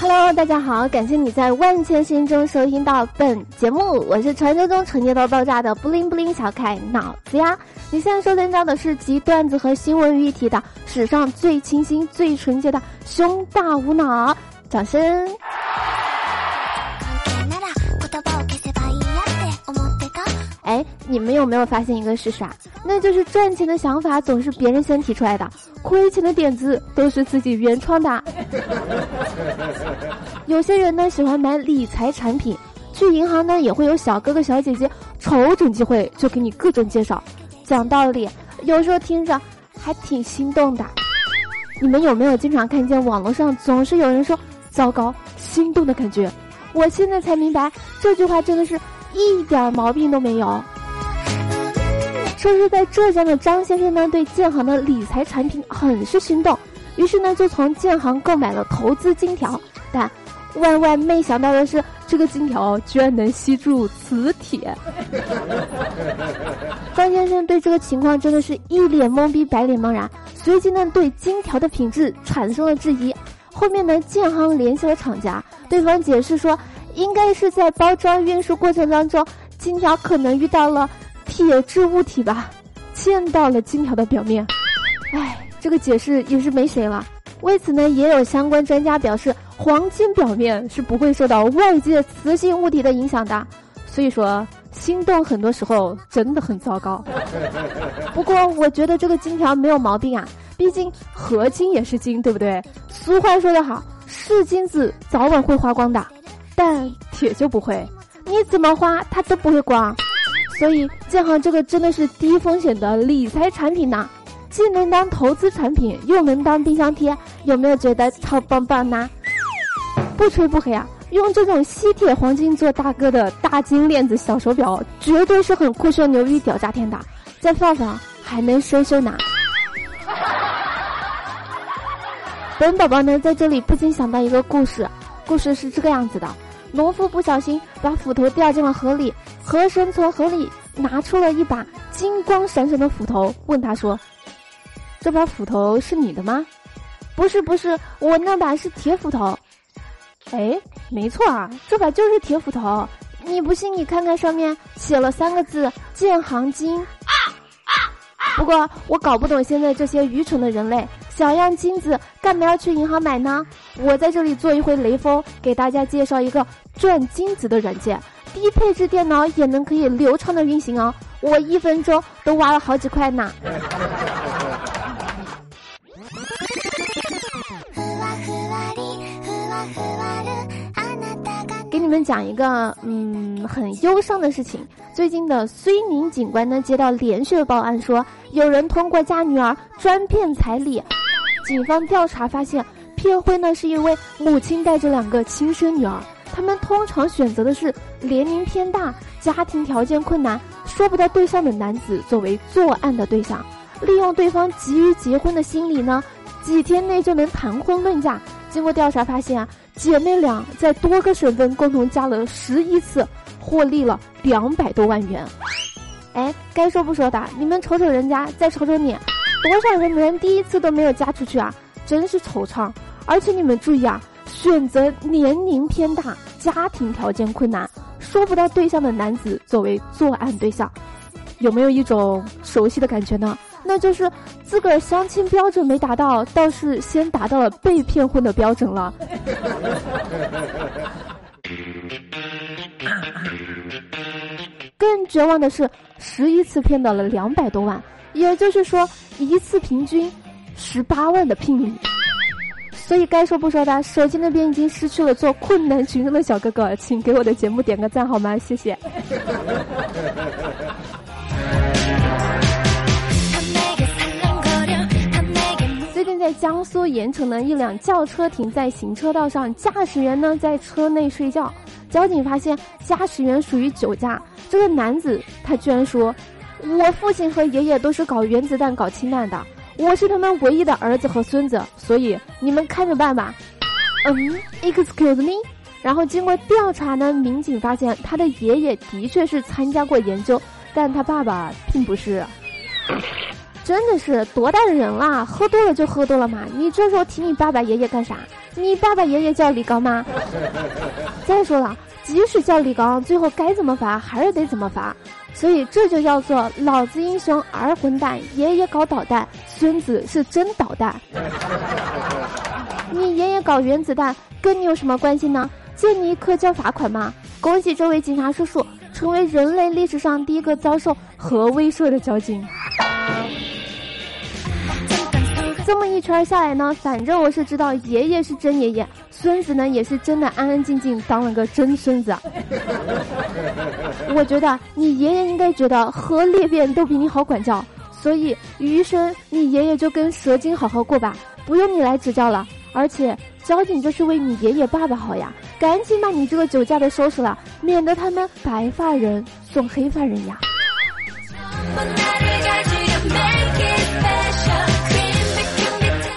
Hello，大家好，感谢你在万千心中收听到本节目，我是传说中纯洁到爆炸的布灵布灵小可爱脑子呀。你现在收听到的是集段子和新闻于一体的史上最清新、最纯洁的胸大无脑，掌声。你们有没有发现一个事实啊？那就是赚钱的想法总是别人先提出来的，亏钱的点子都是自己原创的。有些人呢喜欢买理财产品，去银行呢也会有小哥哥小姐姐瞅准机会就给你各种介绍。讲道理，有时候听着还挺心动的。你们有没有经常看见网络上总是有人说“糟糕，心动”的感觉？我现在才明白，这句话真的是。一点毛病都没有。说是在浙江的张先生呢，对建行的理财产品很是心动，于是呢就从建行购买了投资金条。但万万没想到的是，这个金条居然能吸住磁铁。张先生对这个情况真的是一脸懵逼，白脸茫然，随即呢对金条的品质产生了质疑。后面呢建行联系了厂家，对方解释说。应该是在包装运输过程当中，金条可能遇到了铁质物体吧，溅到了金条的表面。唉，这个解释也是没谁了。为此呢，也有相关专家表示，黄金表面是不会受到外界磁性物体的影响的。所以说，心动很多时候真的很糟糕。不过，我觉得这个金条没有毛病啊，毕竟合金也是金，对不对？俗话说得好，是金子早晚会花光的。但铁就不会，你怎么花它都不会光，所以建行这个真的是低风险的理财产品呢，既能当投资产品，又能当冰箱贴，有没有觉得超棒棒呢？不吹不黑啊，用这种吸铁黄金做大哥的大金链子小手表，绝对是很酷炫牛逼屌炸天的，再放放还能收收呢。本宝宝呢在这里不禁想到一个故事。故事是这个样子的：农夫不小心把斧头掉进了河里，河神从河里拿出了一把金光闪闪的斧头，问他说：“这把斧头是你的吗？”“不是，不是，我那把是铁斧头。”“哎，没错啊，这把就是铁斧头。你不信，你看看上面写了三个字‘建行金’。”不过我搞不懂现在这些愚蠢的人类。想要金子，干嘛要去银行买呢？我在这里做一回雷锋，给大家介绍一个赚金子的软件，低配置电脑也能可以流畅的运行哦。我一分钟都挖了好几块呢。们讲一个嗯很忧伤的事情，最近的睢宁警官呢接到连续的报案，说有人通过家女儿专骗彩礼。警方调查发现，骗婚呢是一位母亲带着两个亲生女儿，他们通常选择的是年龄偏大、家庭条件困难、说不到对象的男子作为作案的对象，利用对方急于结婚的心理呢，几天内就能谈婚论嫁。经过调查发现啊，姐妹俩在多个省份共同加了十一次，获利了两百多万元。哎，该说不说的，你们瞅瞅人家，再瞅瞅你。多少人连第一次都没有加出去啊！真是惆怅。而且你们注意啊，选择年龄偏大、家庭条件困难、说不到对象的男子作为作案对象，有没有一种熟悉的感觉呢？那就是自个儿相亲标准没达到，倒是先达到了被骗婚的标准了。更绝望的是，十一次骗到了两百多万。也就是说，一次平均十八万的聘礼，所以该说不说的，手机那边已经失去了做困难群众的小哥哥，请给我的节目点个赞好吗？谢谢。江苏盐城呢，一辆轿车停在行车道上，驾驶员呢在车内睡觉，交警发现驾驶员属于酒驾，这个男子他居然说。我父亲和爷爷都是搞原子弹、搞氢弹的，我是他们唯一的儿子和孙子，所以你们看着办吧。嗯，excuse me。然后经过调查呢，民警发现他的爷爷的确是参加过研究但他爸爸并不是。真的是多大的人了，喝多了就喝多了嘛！你这时候提你爸爸爷爷干啥？你爸爸爷爷叫李刚吗？再说了，即使叫李刚，最后该怎么罚还是得怎么罚。所以这就叫做老子英雄儿混蛋，爷爷搞导弹，孙子是真导弹。你爷爷搞原子弹跟你有什么关系呢？借你一颗交罚款吗？恭喜这位警察叔叔成为人类历史上第一个遭受核威慑的交警。这么一圈下来呢，反正我是知道爷爷是真爷爷，孙子呢也是真的安安静静当了个真孙子。我觉得你爷爷应该觉得核裂变都比你好管教，所以余生你爷爷就跟蛇精好好过吧，不用你来指教了。而且交警就是为你爷爷爸爸好呀，赶紧把你这个酒驾的收拾了，免得他们白发人送黑发人呀。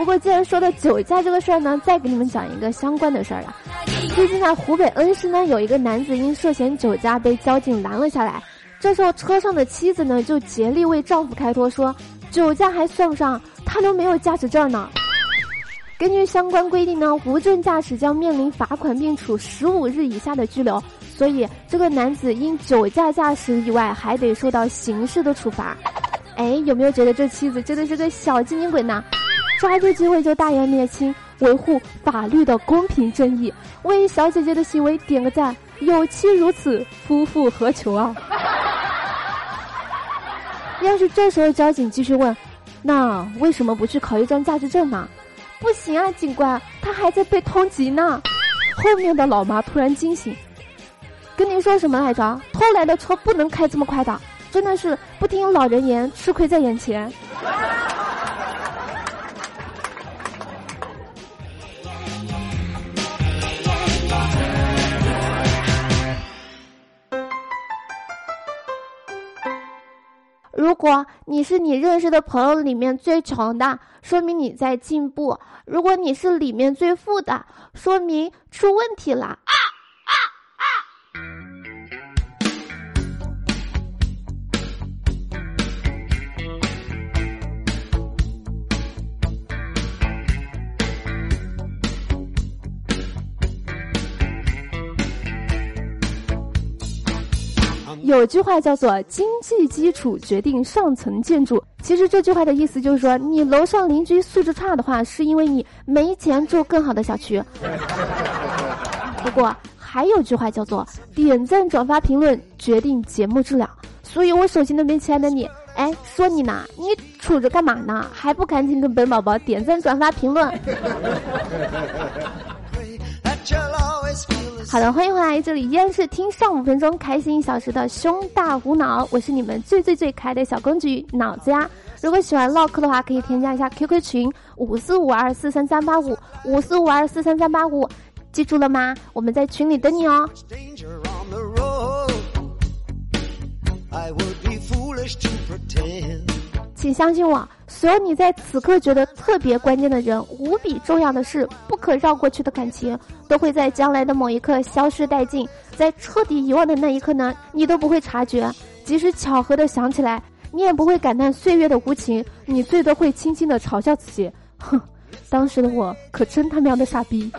不过，既然说到酒驾这个事儿呢，再给你们讲一个相关的事儿啊。最近在湖北恩施呢，有一个男子因涉嫌酒驾被交警拦了下来。这时候，车上的妻子呢就竭力为丈夫开脱，说酒驾还算不上，他都没有驾驶证呢。根据相关规定呢，无证驾驶将面临罚款并处十五日以下的拘留。所以，这个男子因酒驾驾驶以外，还得受到刑事的处罚。哎，有没有觉得这妻子真的是个小精灵鬼呢？抓住机会就大义灭亲，维护法律的公平正义，为小姐姐的行为点个赞。有妻如此，夫复何求啊？要是这时候交警继续问，那为什么不去考一张驾驶证呢？不行啊，警官，他还在被通缉呢。后面的老妈突然惊醒，跟您说什么来着？偷来的车不能开这么快的，真的是不听老人言，吃亏在眼前。果你是你认识的朋友里面最穷的，说明你在进步；如果你是里面最富的，说明出问题了。有句话叫做“经济基础决定上层建筑”，其实这句话的意思就是说，你楼上邻居素质差的话，是因为你没钱住更好的小区。不过还有句话叫做“点赞、转发、评论决定节目质量”，所以我手机那边亲爱的你，哎，说你呢，你杵着干嘛呢？还不赶紧跟本宝宝点赞、转发、评论？好的，欢迎回来，这里依然是听上五分钟，开心一小时的胸大无脑，我是你们最最最可爱的小公举脑子呀。如果喜欢唠嗑的话，可以添加一下 QQ 群五四五二四三三八五五四五二四三三八五，记住了吗？我们在群里等你哦。请相信我，所有你在此刻觉得特别关键的人、无比重要的事、不可绕过去的感情，都会在将来的某一刻消失殆尽。在彻底遗忘的那一刻呢，你都不会察觉；即使巧合的想起来，你也不会感叹岁月的无情。你最多会轻轻的嘲笑自己：哼，当时的我可真他喵的傻逼。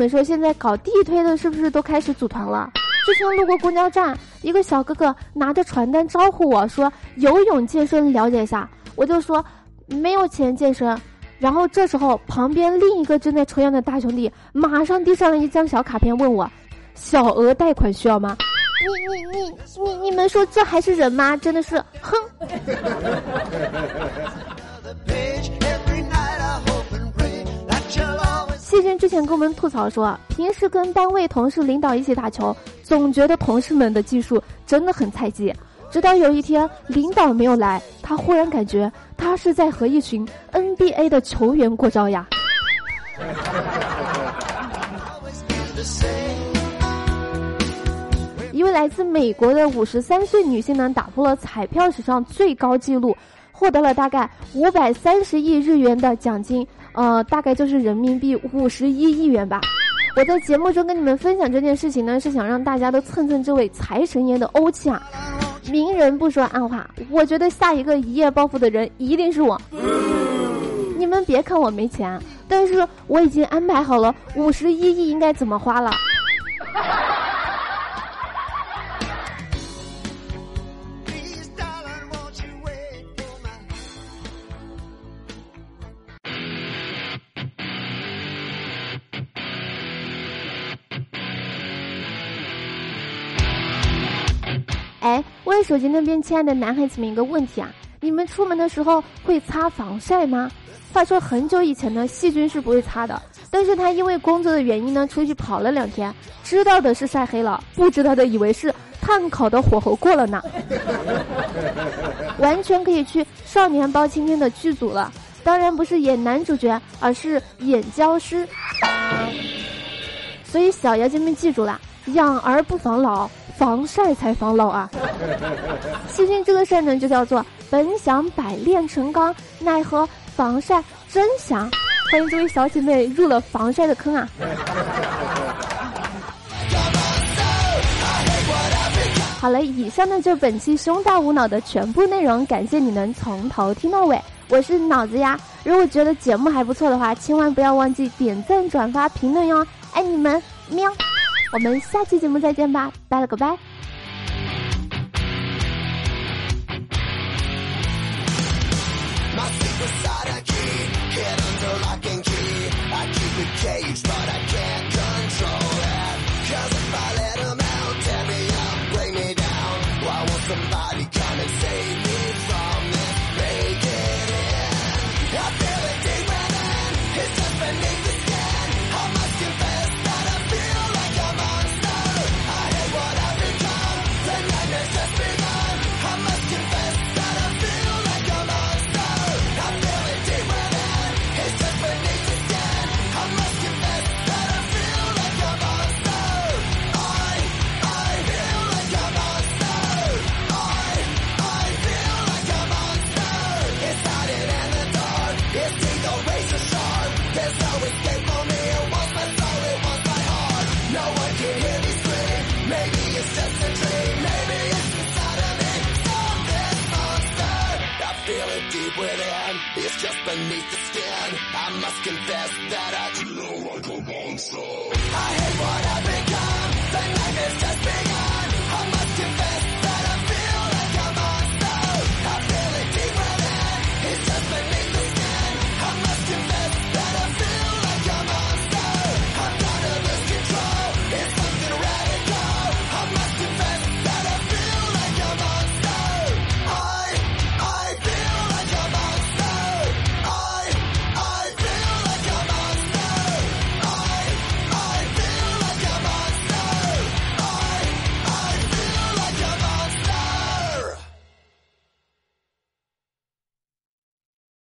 们说现在搞地推的，是不是都开始组团了？之前路过公交站，一个小哥哥拿着传单招呼我说：“游泳健身了解一下。”我就说：“没有钱健身。”然后这时候旁边另一个正在抽烟的大兄弟马上递上了一张小卡片，问我：“小额贷款需要吗？”你你你你你们说这还是人吗？真的是，哼！谢军之前跟我们吐槽说，平时跟单位同事、领导一起打球，总觉得同事们的技术真的很菜鸡。直到有一天，领导没有来，他忽然感觉他是在和一群 NBA 的球员过招呀。一位来自美国的五十三岁女性呢，打破了彩票史上最高纪录，获得了大概五百三十亿日元的奖金。呃，大概就是人民币五十一亿元吧。我在节目中跟你们分享这件事情呢，是想让大家都蹭蹭这位财神爷的欧气啊！明人不说暗话，我觉得下一个一夜暴富的人一定是我。你们别看我没钱，但是我已经安排好了五十一亿应该怎么花了。哎，问手机那边亲爱的男孩子们一个问题啊，你们出门的时候会擦防晒吗？话说很久以前呢，细菌是不会擦的，但是他因为工作的原因呢，出去跑了两天，知道的是晒黑了，不知道的以为是碳烤的火候过了呢，完全可以去《少年包青天》的剧组了，当然不是演男主角，而是演僵尸。所以小妖精们记住了，养儿不防老。防晒才防老啊！细菌这个事儿呢，就叫做本想百炼成钢，奈何防晒真香。欢迎这位小姐妹入了防晒的坑啊！好了，以上呢就是本期胸大无脑的全部内容，感谢你能从头听到尾。我是脑子呀，如果觉得节目还不错的话，千万不要忘记点赞、转发、评论哟！爱你们，喵。我们下期节目再见吧，拜了个拜。It's just beneath the skin. I must confess that I feel like a monster. I hate what I've become. The nightmare's just begun.